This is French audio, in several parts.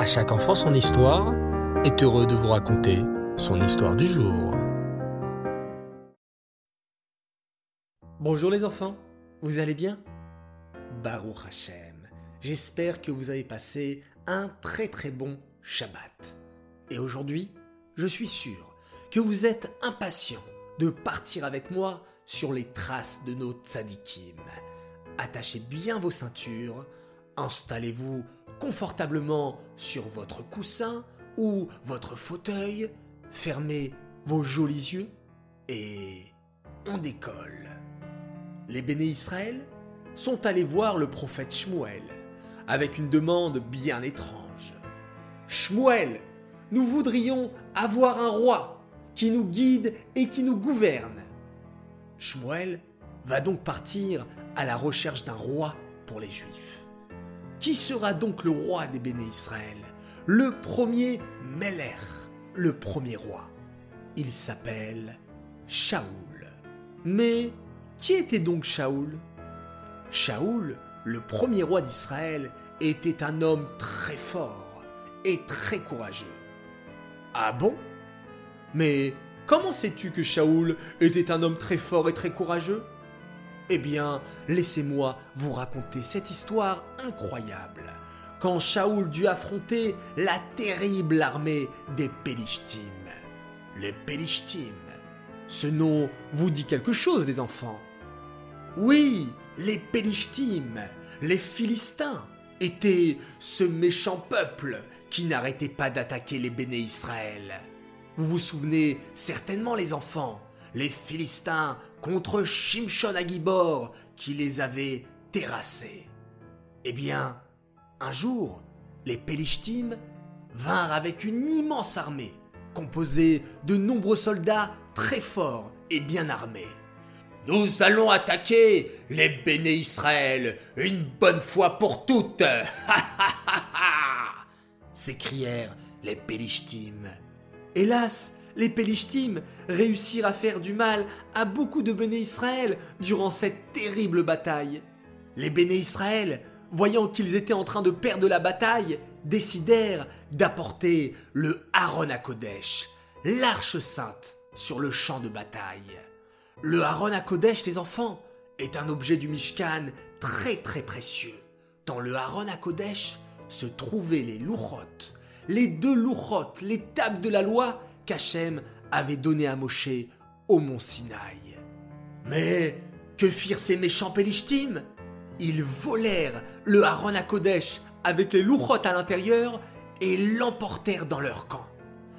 À chaque enfant son histoire est heureux de vous raconter son histoire du jour. Bonjour les enfants, vous allez bien? Baruch Hashem, j'espère que vous avez passé un très très bon Shabbat. Et aujourd'hui, je suis sûr que vous êtes impatients de partir avec moi sur les traces de nos tzadikim. Attachez bien vos ceintures, installez-vous confortablement sur votre coussin ou votre fauteuil, fermez vos jolis yeux et on décolle. Les béné Israël sont allés voir le prophète Shmuel avec une demande bien étrange. Shmuel, nous voudrions avoir un roi qui nous guide et qui nous gouverne. Shmuel va donc partir à la recherche d'un roi pour les Juifs. Qui sera donc le roi des béné Israël? Le premier Meler, le premier roi. Il s'appelle Shaoul. Mais qui était donc Shaoul? Shaoul, le premier roi d'Israël, était un homme très fort et très courageux. Ah bon? Mais comment sais-tu que Shaoul était un homme très fort et très courageux? Eh bien, laissez-moi vous raconter cette histoire incroyable. Quand Shaoul dut affronter la terrible armée des Pélishtim. Les Pélishtim. Ce nom vous dit quelque chose, les enfants Oui, les Pélishtim, les Philistins, étaient ce méchant peuple qui n'arrêtait pas d'attaquer les béné Israël. Vous vous souvenez certainement les enfants, les Philistins contre Shimshon Agibor qui les avait terrassés. Eh bien, un jour, les Pélishtim vinrent avec une immense armée, composée de nombreux soldats très forts et bien armés. Nous allons attaquer les béné Israël une bonne fois pour toutes. s'écrièrent les Pélishtim. Hélas, les Pélishtim réussirent à faire du mal à beaucoup de béné Israël durant cette terrible bataille. Les béné Israël, voyant qu'ils étaient en train de perdre la bataille, décidèrent d'apporter le Aaron à Kodesh, l'arche sainte, sur le champ de bataille. Le Aaron à Kodesh, les enfants, est un objet du Mishkan très très précieux. Dans le Aaron à Kodesh se trouvaient les louchot, les deux louchot, les tables de la loi qu'Hachem avait données à Moshe au mont Sinaï. Mais que firent ces méchants Pélishtim? Ils volèrent le Aaron à Kodesh avec les louchot à l'intérieur et l'emportèrent dans leur camp.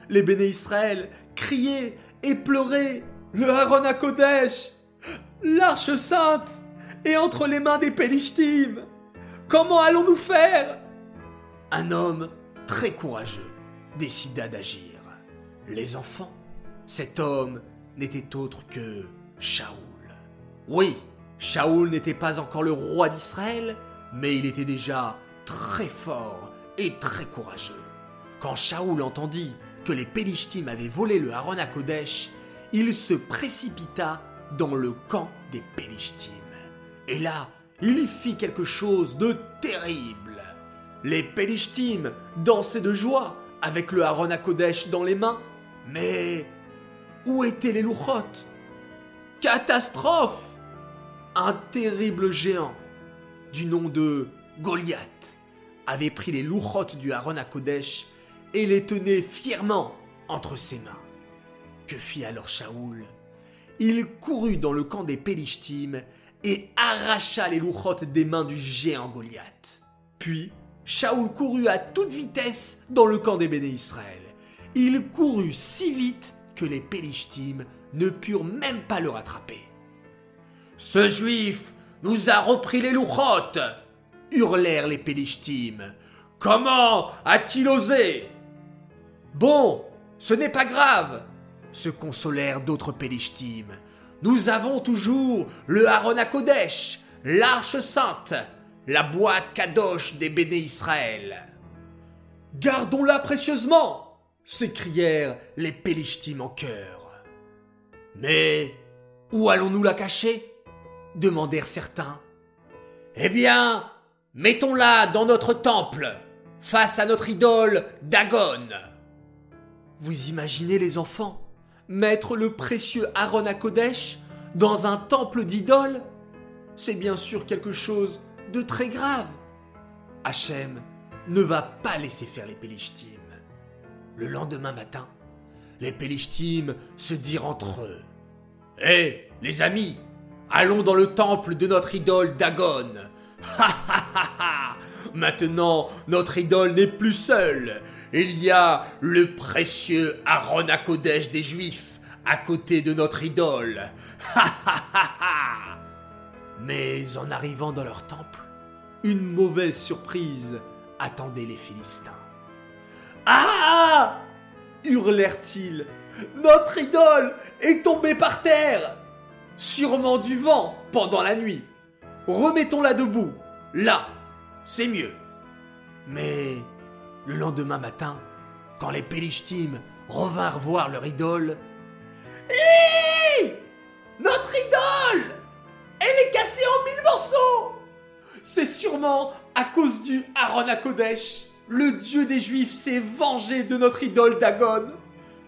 Les béné Israël criaient et pleuraient le Aaron à Kodesh, l'arche sainte, est entre les mains des Pélishtim. Comment allons-nous faire? Un homme très courageux décida d'agir. Les enfants, cet homme n'était autre que Shaoul. Oui, Shaoul n'était pas encore le roi d'Israël, mais il était déjà très fort et très courageux. Quand Shaoul entendit que les Pélishtim avaient volé le Aaron à Kodesh, il se précipita dans le camp des Pélishtim. Et là, il y fit quelque chose de terrible. Les Pélishtim dansaient de joie avec le Aaron à Kodesh dans les mains. Mais où étaient les louchot Catastrophe Un terrible géant du nom de Goliath avait pris les louchot du Aaron à Kodesh et les tenait fièrement entre ses mains. Que fit alors Shaoul? Il courut dans le camp des Pélishtim et arracha les louchot des mains du géant Goliath. Puis, Shaoul courut à toute vitesse dans le camp des béné Israël. Il courut si vite que les Pélishtim ne purent même pas le rattraper. Ce juif nous a repris les louchot hurlèrent les Pélishtim. Comment a-t-il osé? Bon, ce n'est pas grave, se consolèrent d'autres Pélishtim. Nous avons toujours le Aaron à Kodesh, l'arche sainte, la boîte Kadosh des béné Israël. Gardons-la précieusement s'écrièrent les Pélishtim en chœur. Mais où allons-nous la cacher? demandèrent certains. Eh bien, mettons-la dans notre temple, face à notre idole Dagon. Vous imaginez les enfants mettre le précieux Aaron à Kodesh dans un temple d'idoles C'est bien sûr quelque chose de très grave. Hachem ne va pas laisser faire les Pélishtim. Le lendemain matin, les Pélishtim se dirent entre eux Hé, les amis, allons dans le temple de notre idole Dagon. Ha ha Maintenant, notre idole n'est plus seule. Il y a le précieux Aaron à des Juifs à côté de notre idole. Ha ha ha Mais en arrivant dans leur temple, une mauvaise surprise attendait les Philistins. Ah hurlèrent-ils. Notre idole est tombée par terre Sûrement du vent pendant la nuit. Remettons-la debout. Là, c'est mieux. Mais le lendemain matin, quand les Pélishtim revinrent voir leur idole, Hé Notre idole Elle est cassée en mille morceaux C'est sûrement à cause du Aaron à Kodesh. Le dieu des Juifs s'est vengé de notre idole Dagon.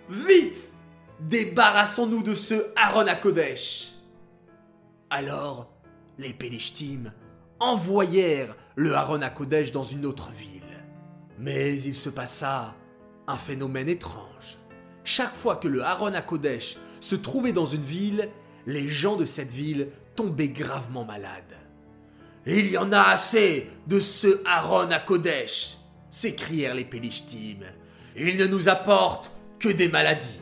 Vite Débarrassons-nous de ce Aaron à Kodesh. Alors, les Pélishtim envoyèrent le Aaron à Kodesh dans une autre ville. Mais il se passa un phénomène étrange. Chaque fois que le Aaron à Kodesh se trouvait dans une ville, les gens de cette ville tombaient gravement malades. Il y en a assez de ce Aaron à Kodesh s'écrièrent les Pélishtim. Il ne nous apporte que des maladies.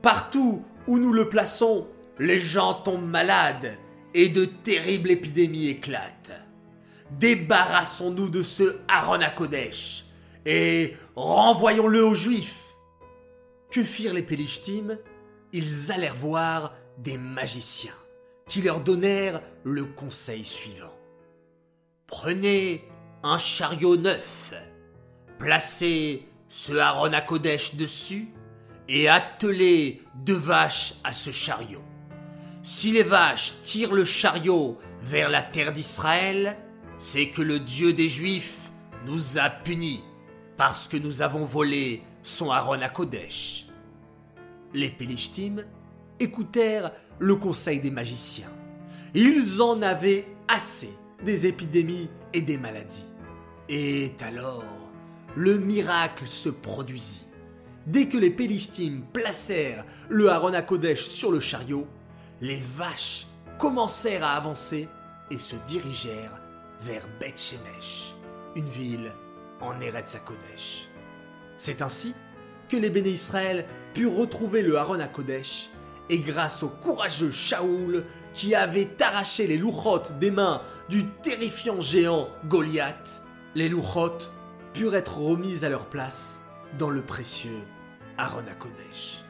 Partout où nous le plaçons, les gens tombent malades et de terribles épidémies éclatent. Débarrassons-nous de ce Aaron à et renvoyons-le aux Juifs. Que firent les Pélishtim Ils allèrent voir des magiciens qui leur donnèrent le conseil suivant. Prenez un chariot neuf, placez ce Aaron à Kodesh dessus et attelez deux vaches à ce chariot. Si les vaches tirent le chariot vers la terre d'Israël, c'est que le Dieu des Juifs nous a punis parce que nous avons volé son Aaron à Kodesh. Les Pélishtim écoutèrent le conseil des magiciens. Ils en avaient assez des épidémies et des maladies. Et alors, le miracle se produisit. Dès que les Pélishtim placèrent le Aaron à Kodesh sur le chariot, les vaches commencèrent à avancer et se dirigèrent vers Beth Shemesh, une ville en Eretz Kodesh. C'est ainsi que les béné Israël purent retrouver le Aaron à Kodesh et grâce au courageux Shaoul qui avait arraché les louchotes des mains du terrifiant géant Goliath, les louchotes purent être remises à leur place dans le précieux Aaron à Kodesh.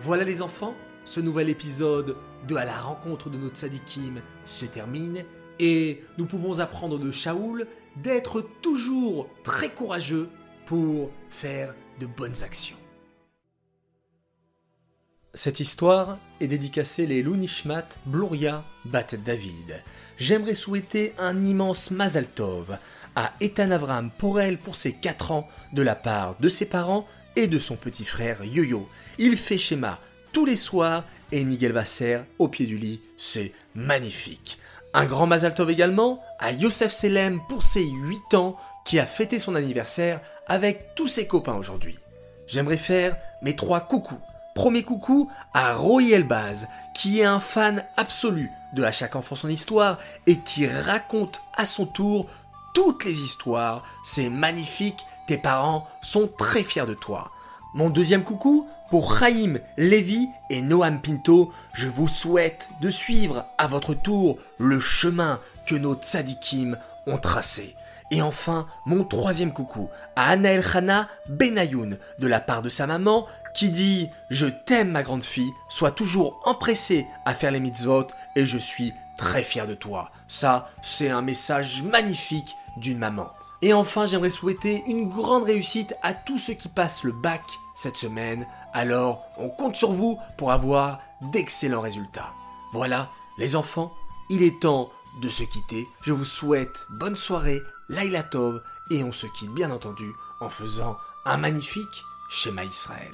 Voilà les enfants, ce nouvel épisode de À la rencontre de notre Sadikim se termine et nous pouvons apprendre de Shaoul d'être toujours très courageux pour faire de bonnes actions. Cette histoire est dédicacée les Lunishmat Bluria Bat David. J'aimerais souhaiter un immense Mazal Tov à Ethan Avram Porel pour ses 4 ans de la part de ses parents et de son petit frère Yo-Yo. Il fait schéma tous les soirs et Nigel Vasser au pied du lit, c'est magnifique. Un grand Mazal Tov également à Yosef Selem pour ses 8 ans qui a fêté son anniversaire avec tous ses copains aujourd'hui. J'aimerais faire mes trois coucous. Premier coucou à Roy Elbaz, qui est un fan absolu de À chaque enfant son histoire et qui raconte à son tour toutes les histoires. C'est magnifique, tes parents sont très fiers de toi. Mon deuxième coucou pour Chaim Lévy et Noam Pinto, je vous souhaite de suivre à votre tour le chemin que nos tzadikim ont tracé. Et enfin, mon troisième coucou à Anna Elchana Benayoun de la part de sa maman qui dit Je t'aime ma grande fille, sois toujours empressée à faire les mitzvot et je suis très fier de toi. Ça, c'est un message magnifique d'une maman. Et enfin, j'aimerais souhaiter une grande réussite à tous ceux qui passent le bac cette semaine. Alors, on compte sur vous pour avoir d'excellents résultats. Voilà, les enfants, il est temps de se quitter. Je vous souhaite bonne soirée, Laila Tov et on se quitte bien entendu en faisant un magnifique schéma Israël.